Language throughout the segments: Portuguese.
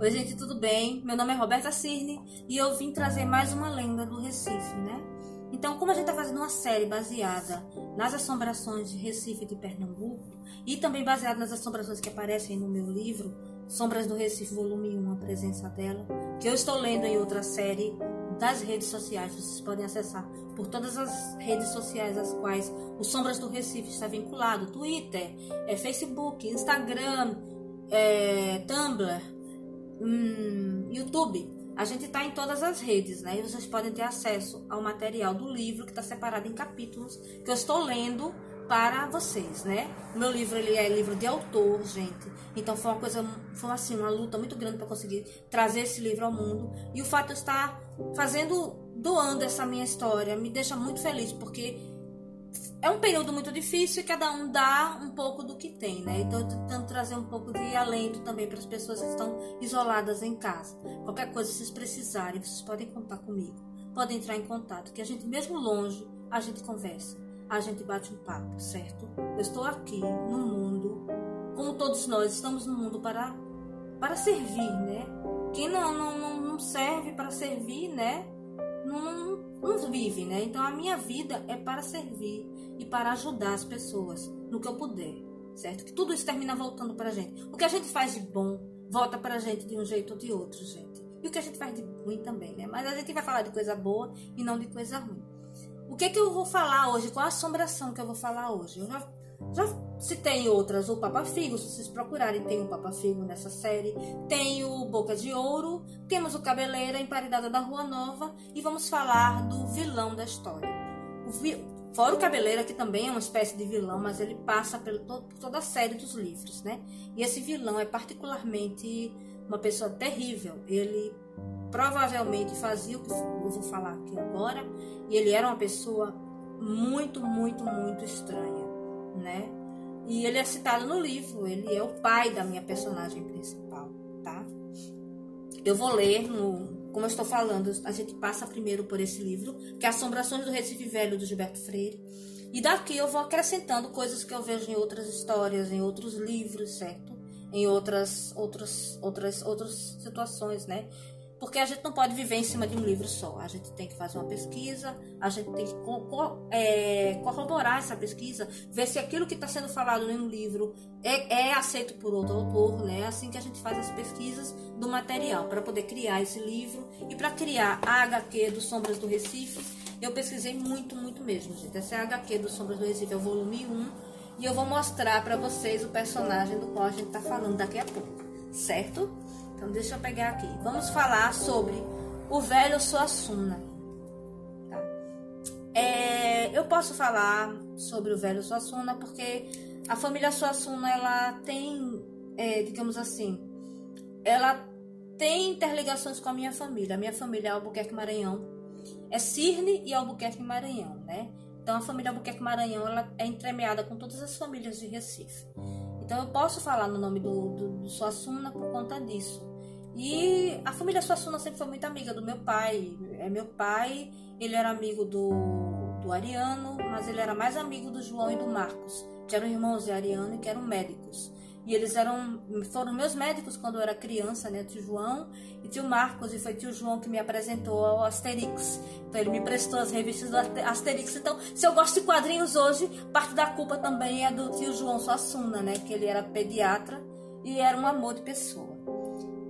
Oi, gente, tudo bem? Meu nome é Roberta Cirne e eu vim trazer mais uma lenda do Recife, né? Então, como a gente está fazendo uma série baseada nas assombrações de Recife e de Pernambuco e também baseada nas assombrações que aparecem no meu livro Sombras do Recife, volume 1, a presença dela, que eu estou lendo em outra série das redes sociais. Vocês podem acessar por todas as redes sociais às quais o Sombras do Recife está vinculado: Twitter, é, Facebook, Instagram, é, Tumblr, hum, YouTube. A gente está em todas as redes, né? E vocês podem ter acesso ao material do livro que está separado em capítulos que eu estou lendo para vocês, né? Meu livro ele é livro de autor, gente. Então foi uma coisa, foi assim, uma luta muito grande para conseguir trazer esse livro ao mundo. E o fato de eu estar fazendo, doando essa minha história, me deixa muito feliz, porque é um período muito difícil e cada um dá um pouco do que tem, né? Então eu tô tentando trazer um pouco de alento também para as pessoas que estão isoladas em casa. Qualquer coisa que vocês precisarem, vocês podem contar comigo. Podem entrar em contato, que a gente mesmo longe, a gente conversa, a gente bate um papo, certo? Eu estou aqui no mundo, como todos nós estamos no mundo para para servir, né? Quem não, não serve para servir, né? Não, não vive, né? Então a minha vida é para servir e para ajudar as pessoas no que eu puder, certo? Que tudo isso termina voltando para a gente. O que a gente faz de bom volta para a gente de um jeito ou de outro, gente. E o que a gente faz de ruim também, né? Mas a gente vai falar de coisa boa e não de coisa ruim. O que é que eu vou falar hoje? Qual a assombração que eu vou falar hoje? Eu já já citei outras, o Papa Figo, se vocês procurarem, tem o Papa Figo nessa série. Tem o Boca de Ouro, temos o Cabeleira, Emparedada da Rua Nova e vamos falar do vilão da história. O vi... Fora o Cabeleira, que também é uma espécie de vilão, mas ele passa por toda a série dos livros, né? E esse vilão é particularmente uma pessoa terrível. Ele provavelmente fazia o que eu vou falar aqui agora, e ele era uma pessoa muito, muito, muito estranha né? E ele é citado no livro, ele é o pai da minha personagem principal, tá? Eu vou ler no, como eu estou falando, a gente passa primeiro por esse livro, que é Assombrações do Recife Velho do Gilberto Freire. E daqui eu vou acrescentando coisas que eu vejo em outras histórias, em outros livros, certo? Em outras outras outras outras situações, né? Porque a gente não pode viver em cima de um livro só. A gente tem que fazer uma pesquisa, a gente tem que é, corroborar essa pesquisa, ver se aquilo que está sendo falado em um livro é, é, aceito por outro autor, né? Assim que a gente faz as pesquisas do material para poder criar esse livro e para criar a HQ do Sombras do Recife. Eu pesquisei muito, muito mesmo, gente. Essa é a HQ do Sombras do Recife, é o volume 1, e eu vou mostrar para vocês o personagem do qual a gente está falando daqui a pouco, certo? Então deixa eu pegar aqui. Vamos falar sobre o velho Suassuna. Tá? É, eu posso falar sobre o velho Suassuna porque a família Suassuna ela tem, é, digamos assim, ela tem interligações com a minha família. A minha família é Albuquerque Maranhão. É Cirne e Albuquerque Maranhão, né? Então a família Albuquerque Maranhão ela é entremeada com todas as famílias de Recife. Então eu posso falar no nome do, do, do Suassuna por conta disso. E a família Suassuna sempre foi muito amiga do meu pai. É meu pai, ele era amigo do, do Ariano, mas ele era mais amigo do João e do Marcos, que eram irmãos de Ariano e que eram médicos. E eles eram foram meus médicos quando eu era criança, né? Tio João e tio Marcos. E foi tio João que me apresentou ao Asterix. Então ele me prestou as revistas do Asterix. Então, se eu gosto de quadrinhos hoje, parte da culpa também é do tio João Suassuna, né? Que ele era pediatra e era um amor de pessoa.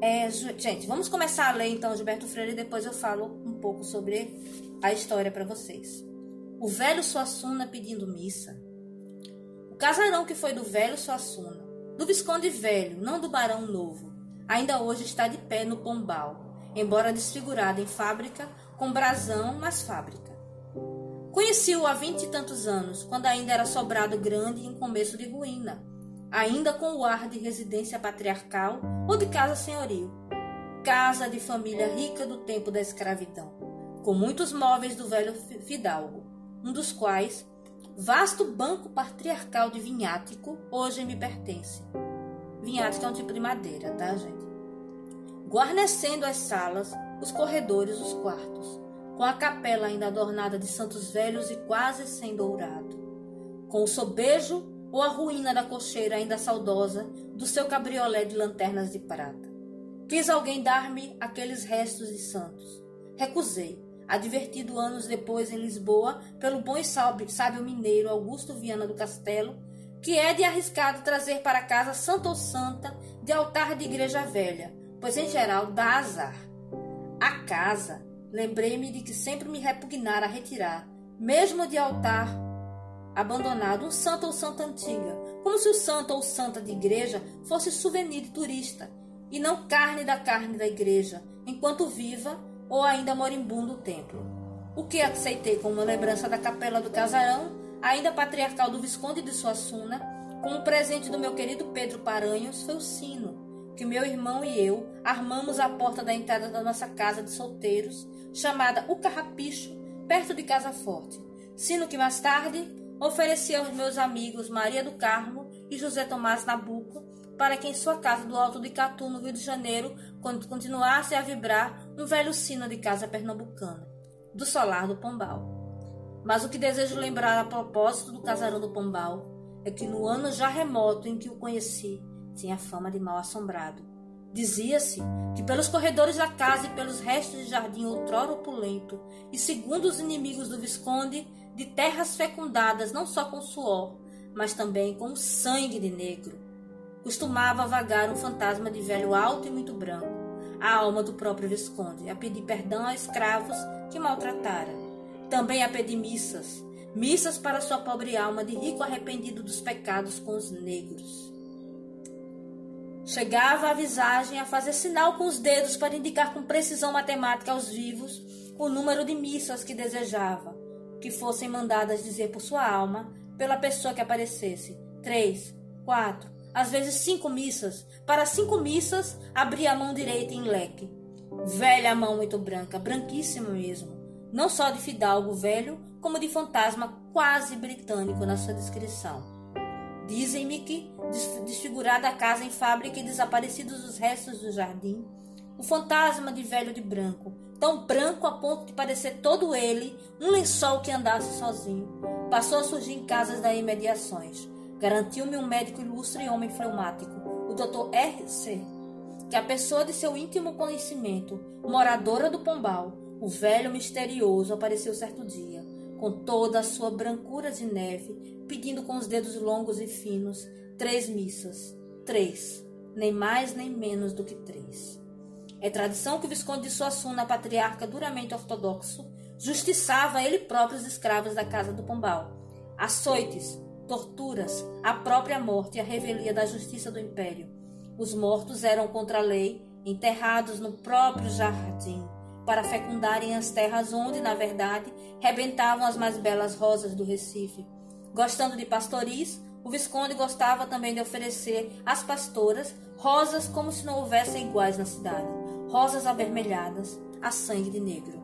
É, gente, vamos começar a ler então Gilberto Freire e depois eu falo um pouco sobre a história para vocês. O velho Suassuna pedindo missa. O casarão que foi do velho Suassuna, do Visconde Velho, não do Barão Novo, ainda hoje está de pé no Pombal, embora desfigurado em fábrica, com brasão, mas fábrica. Conheci-o há vinte e tantos anos, quando ainda era sobrado grande e em começo de ruína ainda com o ar de residência patriarcal ou de casa senhoril. Casa de família rica do tempo da escravidão, com muitos móveis do velho fidalgo, um dos quais, vasto banco patriarcal de vinhático, hoje me pertence. Vinhático é um tipo de madeira, tá, gente? Guarnecendo as salas, os corredores, os quartos, com a capela ainda adornada de santos velhos e quase sem dourado, com o sobejo ou a ruína da cocheira ainda saudosa do seu cabriolé de lanternas de prata. Quis alguém dar-me aqueles restos de santos. Recusei, advertido anos depois em Lisboa pelo bom e sábio mineiro Augusto Viana do Castelo, que é de arriscado trazer para casa santo ou santa de altar de igreja velha, pois em geral dá azar. A casa, lembrei-me de que sempre me repugnara retirar, mesmo de altar abandonado, um santo ou santa antiga, como se o santo ou santa de igreja fosse souvenir de turista, e não carne da carne da igreja, enquanto viva ou ainda moribundo o templo. O que aceitei como lembrança da capela do casarão, ainda patriarcal do Visconde de Suassuna, como presente do meu querido Pedro Paranhos, foi o sino, que meu irmão e eu armamos à porta da entrada da nossa casa de solteiros, chamada O Carrapicho, perto de Casa Forte. Sino que mais tarde ofereci aos meus amigos Maria do Carmo e José Tomás Nabuco, para que em sua casa do Alto de Catu, no Rio de Janeiro, continuasse a vibrar um velho sino de casa pernambucana, do solar do Pombal. Mas o que desejo lembrar a propósito do casarão do Pombal é que no ano já remoto em que o conheci, tinha fama de mal assombrado. Dizia-se que pelos corredores da casa e pelos restos de jardim outrora opulento, e segundo os inimigos do Visconde, de terras fecundadas não só com suor, mas também com sangue de negro. Costumava vagar um fantasma de velho alto e muito branco, a alma do próprio Visconde, a pedir perdão a escravos que maltratara. Também a pedir missas, missas para sua pobre alma de rico arrependido dos pecados com os negros. Chegava a visagem a fazer sinal com os dedos para indicar com precisão matemática aos vivos o número de missas que desejava, que fossem mandadas dizer por sua alma, pela pessoa que aparecesse. Três, quatro, às vezes cinco missas. Para cinco missas, abria a mão direita em leque. Velha mão muito branca, branquíssima mesmo. Não só de fidalgo velho, como de fantasma quase britânico na sua descrição. Dizem-me que, desfigurada a casa em fábrica e desaparecidos os restos do jardim, o fantasma de velho de branco, tão branco a ponto de parecer todo ele um lençol que andasse sozinho. Passou a surgir em casas das imediações. Garantiu-me um médico ilustre e homem fleumático, o Dr. R.C., que a pessoa de seu íntimo conhecimento, moradora do Pombal, o velho misterioso, apareceu certo dia, com toda a sua brancura de neve, pedindo com os dedos longos e finos três missas. Três, nem mais nem menos do que três. É tradição que o Visconde de Suassuna, patriarca duramente ortodoxo, justiçava ele próprio os escravos da casa do Pombal. Açoites, torturas, a própria morte e a revelia da justiça do império. Os mortos eram contra a lei, enterrados no próprio jardim, para fecundarem as terras onde, na verdade, rebentavam as mais belas rosas do Recife. Gostando de pastoris, o Visconde gostava também de oferecer às pastoras rosas como se não houvessem iguais na cidade rosas avermelhadas, a sangue de negro.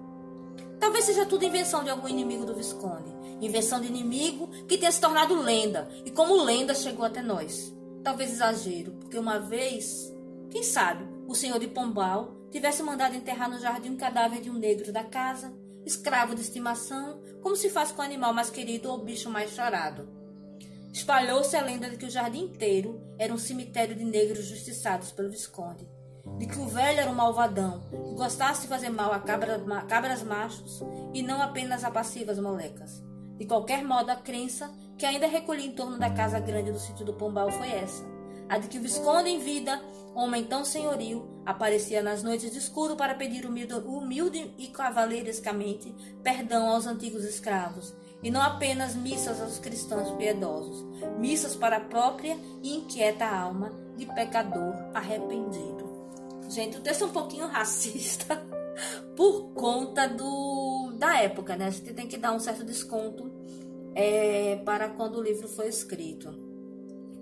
Talvez seja tudo invenção de algum inimigo do Visconde. Invenção de inimigo que tenha se tornado lenda. E como lenda chegou até nós. Talvez exagero, porque uma vez, quem sabe, o senhor de Pombal tivesse mandado enterrar no jardim um cadáver de um negro da casa, escravo de estimação, como se faz com o animal mais querido ou o bicho mais chorado. Espalhou-se a lenda de que o jardim inteiro era um cemitério de negros justiçados pelo Visconde de que o velho era um malvadão, que gostasse de fazer mal a cabra, cabras machos e não apenas a passivas molecas. De qualquer modo, a crença que ainda recolhi em torno da casa grande do sítio do Pombal foi essa: a de que o Visconde em vida, homem tão senhoril, aparecia nas noites de escuro para pedir humilde, humilde e cavaleirescamente perdão aos antigos escravos, e não apenas missas aos cristãos piedosos, missas para a própria e inquieta alma de pecador arrependido. Gente, o texto é um pouquinho racista por conta do da época, né? A gente tem que dar um certo desconto é, para quando o livro foi escrito.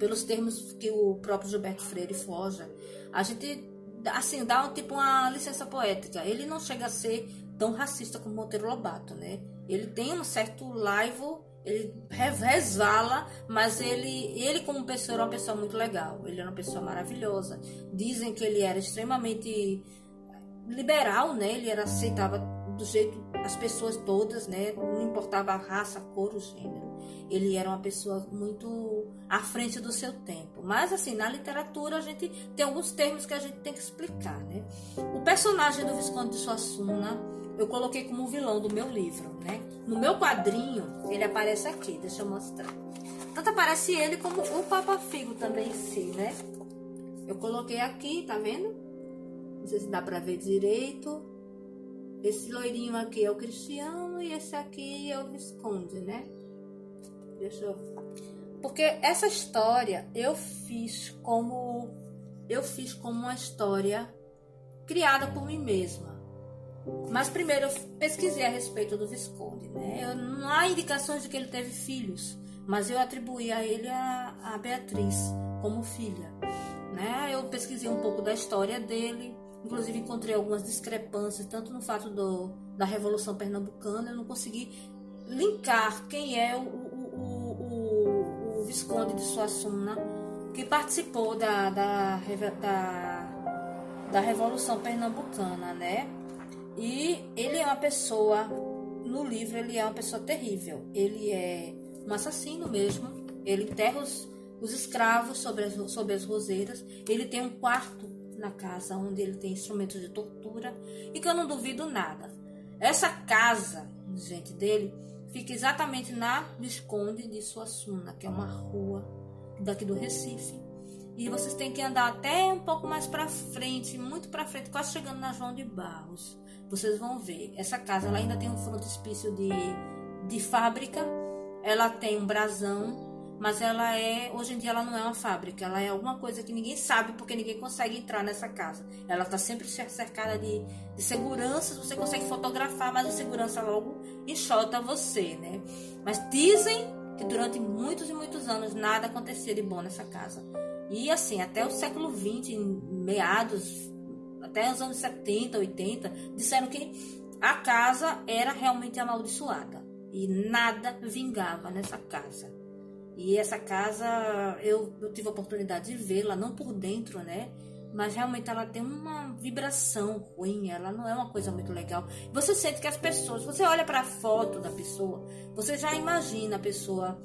Pelos termos que o próprio Gilberto Freire forja, a gente assim dá um, tipo uma licença poética. Ele não chega a ser tão racista como Monteiro Lobato, né? Ele tem um certo laivo ele resvala, mas ele, ele como pessoa era uma pessoa muito legal. Ele era uma pessoa maravilhosa. Dizem que ele era extremamente liberal, né? Ele era aceitava do jeito as pessoas todas, né? Não importava a raça, a cor, o gênero. Ele era uma pessoa muito à frente do seu tempo. Mas assim, na literatura a gente tem alguns termos que a gente tem que explicar, né? O personagem do Visconde de Suassuna eu coloquei como vilão do meu livro, né? No meu quadrinho, ele aparece aqui, deixa eu mostrar. Tanto aparece ele como o Papa Figo também em si, né? Eu coloquei aqui, tá vendo? Não sei se dá pra ver direito. Esse loirinho aqui é o Cristiano e esse aqui é o Visconde, né? Deixa eu. Porque essa história eu fiz como. Eu fiz como uma história criada por mim mesma. Mas primeiro eu pesquisei a respeito do Visconde, né? Eu, não há indicações de que ele teve filhos, mas eu atribuí a ele a, a Beatriz como filha, né? Eu pesquisei um pouco da história dele, Inclusive encontrei algumas discrepâncias, tanto no fato do, da Revolução Pernambucana, eu não consegui linkar quem é o, Visconde de Suassuna, que participou da, da, da, da Revolução Pernambucana, né? E ele é uma pessoa, no livro, ele é uma pessoa terrível. Ele é um assassino mesmo. Ele enterra os, os escravos sobre as, sobre as roseiras. Ele tem um quarto na casa onde ele tem instrumentos de tortura e que eu não duvido nada. Essa casa, gente, dele fica exatamente na Visconde de Suassuna, que é uma rua daqui do Recife. E vocês têm que andar até um pouco mais para frente, muito para frente, quase chegando na João de Barros. Vocês vão ver. Essa casa ela ainda tem um frontispício de, de fábrica. Ela tem um brasão mas ela é, hoje em dia ela não é uma fábrica, ela é alguma coisa que ninguém sabe porque ninguém consegue entrar nessa casa. Ela está sempre cercada de, de seguranças, você consegue fotografar, mas a segurança logo enxota você, né? Mas dizem que durante muitos e muitos anos nada acontecia de bom nessa casa. E assim, até o século XX, meados, até os anos 70, 80, disseram que a casa era realmente amaldiçoada e nada vingava nessa casa. E essa casa, eu, eu tive a oportunidade de vê-la, não por dentro, né? Mas realmente ela tem uma vibração ruim, ela não é uma coisa muito legal. Você sente que as pessoas, você olha para a foto da pessoa, você já imagina a pessoa,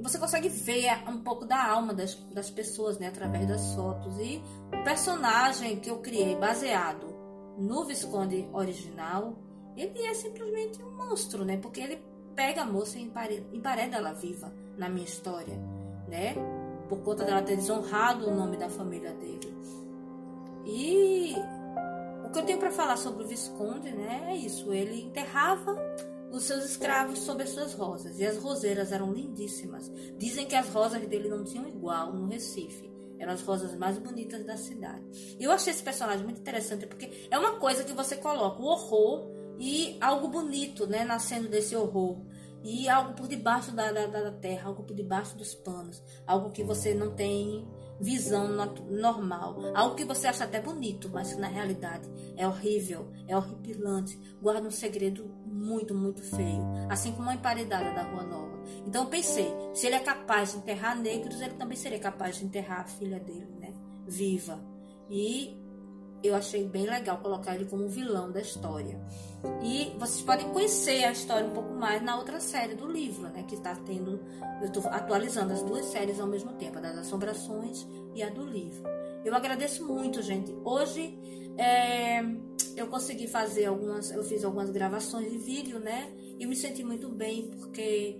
você consegue ver um pouco da alma das, das pessoas, né, através das fotos. E o personagem que eu criei baseado no Visconde original, ele é simplesmente um monstro, né? Porque ele pega a moça e empareda ela viva na minha história, né? Por conta dela ter desonrado o nome da família dele. E o que eu tenho para falar sobre o Visconde, né? É isso. Ele enterrava os seus escravos sob as suas rosas. E as roseiras eram lindíssimas. Dizem que as rosas dele não tinham igual no Recife. Eram as rosas mais bonitas da cidade. E eu achei esse personagem muito interessante porque é uma coisa que você coloca o horror e algo bonito, né, nascendo desse horror. E algo por debaixo da, da, da terra, algo por debaixo dos panos, algo que você não tem visão normal, algo que você acha até bonito, mas que na realidade é horrível, é horripilante, guarda um segredo muito, muito feio, assim como a emparedada da Rua Nova. Então eu pensei, se ele é capaz de enterrar negros, ele também seria capaz de enterrar a filha dele, né? Viva. E eu achei bem legal colocar ele como vilão da história. E vocês podem conhecer a história um pouco mais na outra série do livro, né? Que está tendo. Eu estou atualizando as duas séries ao mesmo tempo, a das assombrações e a do livro. Eu agradeço muito, gente. Hoje é, eu consegui fazer algumas. Eu fiz algumas gravações de vídeo, né? E me senti muito bem, porque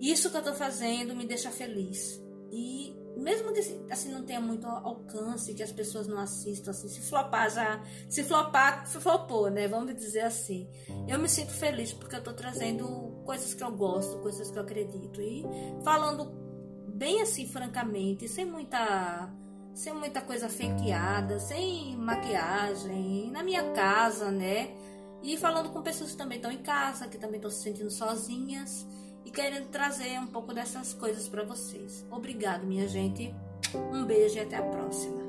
isso que eu estou fazendo me deixa feliz. E mesmo que assim não tenha muito alcance, que as pessoas não assistam, assim, se flopar já, se flopar, flopou, né? Vamos dizer assim. Eu me sinto feliz porque eu tô trazendo coisas que eu gosto, coisas que eu acredito e falando bem assim, francamente, sem muita sem muita coisa fakeada, sem maquiagem, na minha casa, né? E falando com pessoas que também estão em casa, que também estão se sentindo sozinhas e querendo trazer um pouco dessas coisas para vocês. Obrigado, minha gente. Um beijo e até a próxima.